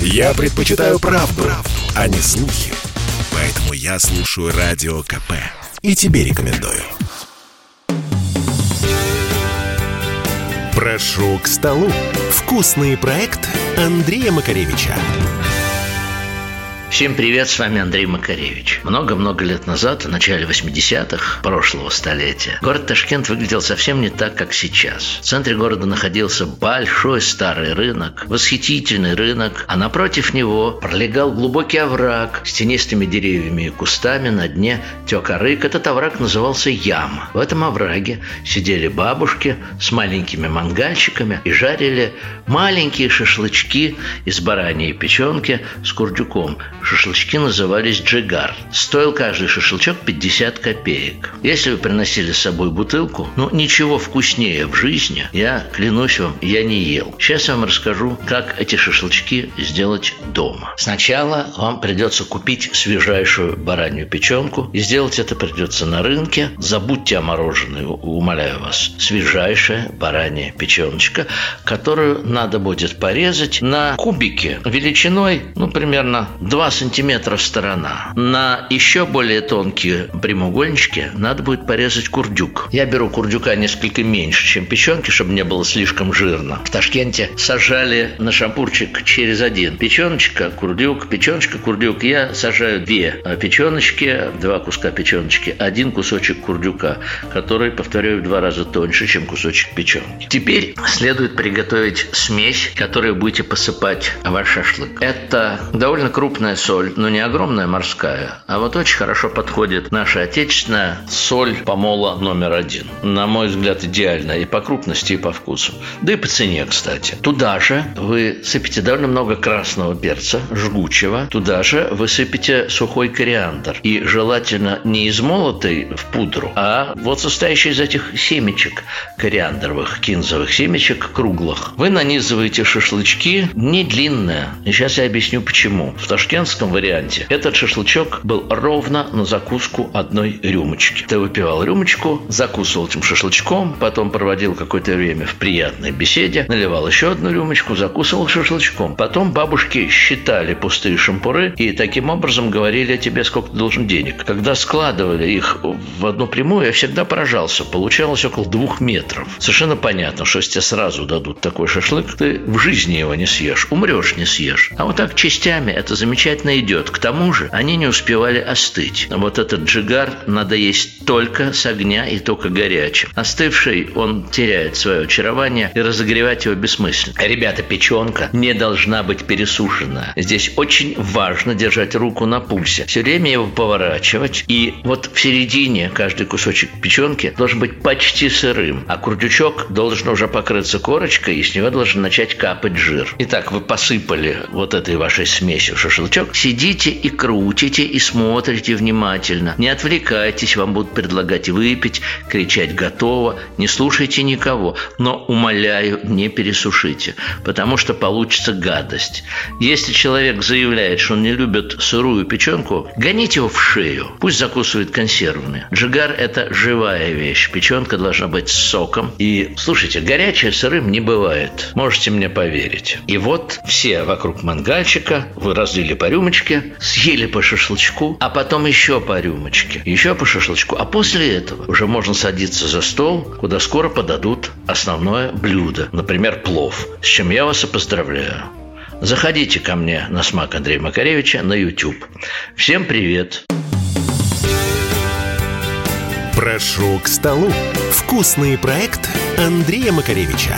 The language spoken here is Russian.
Я предпочитаю правду, правду, а не слухи. Поэтому я слушаю Радио КП. И тебе рекомендую. Прошу к столу. Вкусный проект Андрея Макаревича. Всем привет, с вами Андрей Макаревич. Много-много лет назад, в начале 80-х прошлого столетия, город Ташкент выглядел совсем не так, как сейчас. В центре города находился большой старый рынок, восхитительный рынок, а напротив него пролегал глубокий овраг с тенистыми деревьями и кустами, на дне тек орык. Этот овраг назывался Яма. В этом овраге сидели бабушки с маленькими мангальчиками и жарили маленькие шашлычки из бараньей печенки с курдюком – Шашлычки назывались джигар. Стоил каждый шашлычок 50 копеек. Если вы приносили с собой бутылку, ну ничего вкуснее в жизни, я клянусь вам, я не ел. Сейчас я вам расскажу, как эти шашлычки сделать дома. Сначала вам придется купить свежайшую баранью печенку. И сделать это придется на рынке. Забудьте о мороженое, умоляю вас. Свежайшая баранья печеночка, которую надо будет порезать на кубики величиной, ну, примерно 2 сантиметра сторона. На еще более тонкие прямоугольнички надо будет порезать курдюк. Я беру курдюка несколько меньше, чем печенки, чтобы не было слишком жирно. В Ташкенте сажали на шампурчик через один. Печеночка, курдюк, печеночка, курдюк. Я сажаю две печеночки, два куска печеночки, один кусочек курдюка, который, повторяю, в два раза тоньше, чем кусочек печенки. Теперь следует приготовить смесь, которую будете посыпать ваш шашлык. Это довольно крупная соль, но не огромная морская, а вот очень хорошо подходит наша отечественная соль помола номер один. На мой взгляд, идеальная и по крупности, и по вкусу. Да и по цене, кстати. Туда же вы сыпете довольно много красного перца, жгучего. Туда же вы сыпете сухой кориандр. И желательно не измолотый в пудру, а вот состоящий из этих семечек кориандровых, кинзовых семечек круглых. Вы нанизываете шашлычки не длинные. И сейчас я объясню почему. В Ташкент американском варианте этот шашлычок был ровно на закуску одной рюмочки. Ты выпивал рюмочку, закусывал этим шашлычком, потом проводил какое-то время в приятной беседе, наливал еще одну рюмочку, закусывал шашлычком. Потом бабушки считали пустые шампуры и таким образом говорили о тебе, сколько ты должен денег. Когда складывали их в одну прямую, я всегда поражался. Получалось около двух метров. Совершенно понятно, что если тебе сразу дадут такой шашлык, ты в жизни его не съешь, умрешь не съешь. А вот так частями это замечательно замечательно идет. К тому же они не успевали остыть. Вот этот джигар надо есть только с огня и только горячим. Остывший он теряет свое очарование и разогревать его бессмысленно. Ребята, печенка не должна быть пересушена. Здесь очень важно держать руку на пульсе. Все время его поворачивать. И вот в середине каждый кусочек печенки должен быть почти сырым. А курдючок должен уже покрыться корочкой, и с него должен начать капать жир. Итак, вы посыпали вот этой вашей смесью шашлычок, Сидите и крутите, и смотрите внимательно. Не отвлекайтесь, вам будут предлагать выпить, кричать «готово». Не слушайте никого, но, умоляю, не пересушите, потому что получится гадость. Если человек заявляет, что он не любит сырую печенку, гоните его в шею. Пусть закусывает консервные. Джигар – это живая вещь. Печенка должна быть с соком. И, слушайте, горячее сырым не бывает. Можете мне поверить. И вот все вокруг мангальчика, вы разлили по рюмочке, рюмочке, съели по шашлычку, а потом еще по рюмочке, еще по шашлычку. А после этого уже можно садиться за стол, куда скоро подадут основное блюдо, например, плов, с чем я вас и поздравляю. Заходите ко мне на смак Андрея Макаревича на YouTube. Всем привет! Прошу к столу. Вкусный проект Андрея Макаревича.